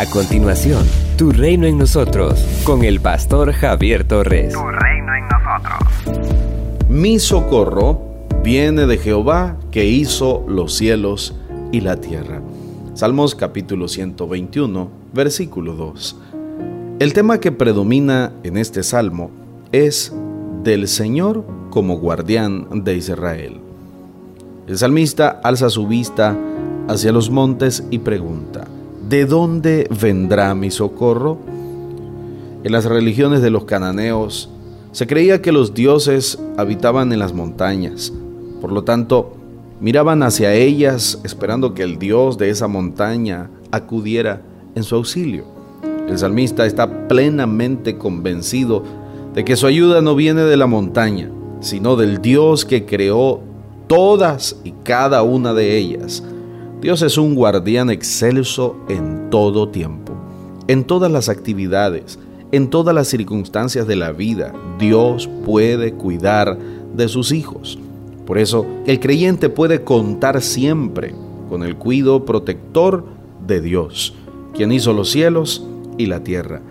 A continuación, Tu reino en nosotros, con el pastor Javier Torres. Tu reino en nosotros. Mi socorro viene de Jehová que hizo los cielos y la tierra. Salmos capítulo 121, versículo 2. El tema que predomina en este salmo es del Señor como guardián de Israel. El salmista alza su vista hacia los montes y pregunta, ¿de dónde vendrá mi socorro? En las religiones de los cananeos se creía que los dioses habitaban en las montañas, por lo tanto, miraban hacia ellas esperando que el dios de esa montaña acudiera en su auxilio. El salmista está plenamente convencido de que su ayuda no viene de la montaña, sino del Dios que creó todas y cada una de ellas. Dios es un guardián excelso en todo tiempo, en todas las actividades, en todas las circunstancias de la vida. Dios puede cuidar de sus hijos. Por eso, el creyente puede contar siempre con el cuidado protector de Dios, quien hizo los cielos y la tierra.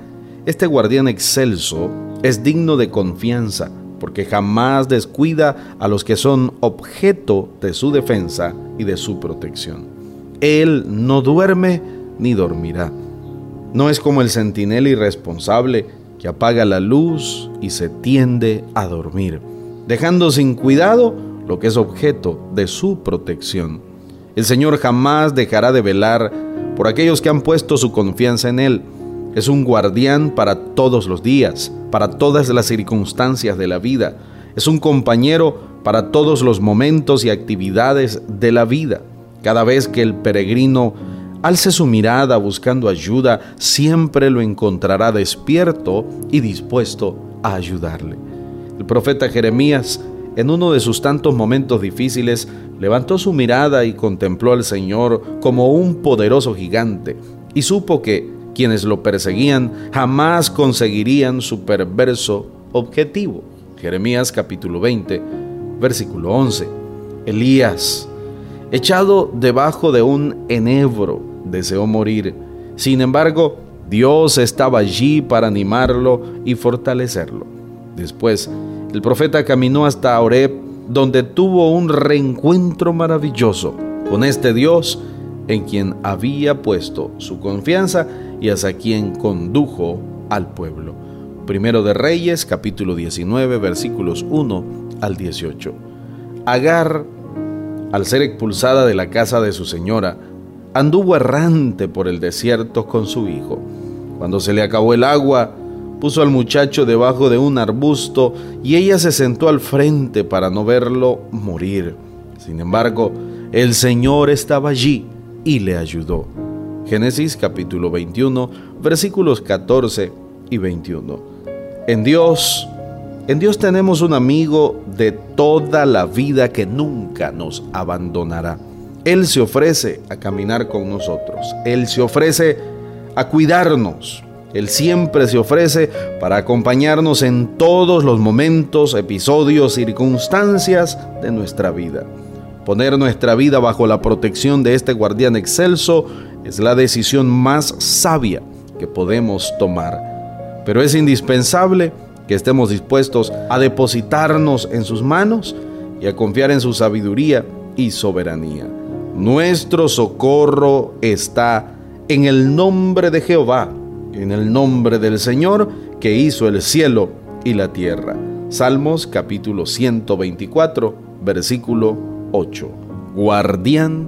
Este guardián excelso es digno de confianza porque jamás descuida a los que son objeto de su defensa y de su protección. Él no duerme ni dormirá. No es como el centinela irresponsable que apaga la luz y se tiende a dormir, dejando sin cuidado lo que es objeto de su protección. El Señor jamás dejará de velar por aquellos que han puesto su confianza en Él es un guardián para todos los días, para todas las circunstancias de la vida. Es un compañero para todos los momentos y actividades de la vida. Cada vez que el peregrino alce su mirada buscando ayuda, siempre lo encontrará despierto y dispuesto a ayudarle. El profeta Jeremías, en uno de sus tantos momentos difíciles, levantó su mirada y contempló al Señor como un poderoso gigante, y supo que quienes lo perseguían jamás conseguirían su perverso objetivo. Jeremías capítulo 20, versículo 11. Elías, echado debajo de un enebro, deseó morir. Sin embargo, Dios estaba allí para animarlo y fortalecerlo. Después, el profeta caminó hasta Oreb, donde tuvo un reencuentro maravilloso con este Dios en quien había puesto su confianza y hasta quien condujo al pueblo. Primero de Reyes, capítulo 19, versículos 1 al 18. Agar, al ser expulsada de la casa de su señora, anduvo errante por el desierto con su hijo. Cuando se le acabó el agua, puso al muchacho debajo de un arbusto y ella se sentó al frente para no verlo morir. Sin embargo, el Señor estaba allí y le ayudó. Génesis capítulo 21, versículos 14 y 21. En Dios, en Dios tenemos un amigo de toda la vida que nunca nos abandonará. Él se ofrece a caminar con nosotros. Él se ofrece a cuidarnos. Él siempre se ofrece para acompañarnos en todos los momentos, episodios, circunstancias de nuestra vida. Poner nuestra vida bajo la protección de este guardián excelso es la decisión más sabia que podemos tomar. Pero es indispensable que estemos dispuestos a depositarnos en sus manos y a confiar en su sabiduría y soberanía. Nuestro socorro está en el nombre de Jehová, en el nombre del Señor que hizo el cielo y la tierra. Salmos capítulo 124, versículo 8 guardián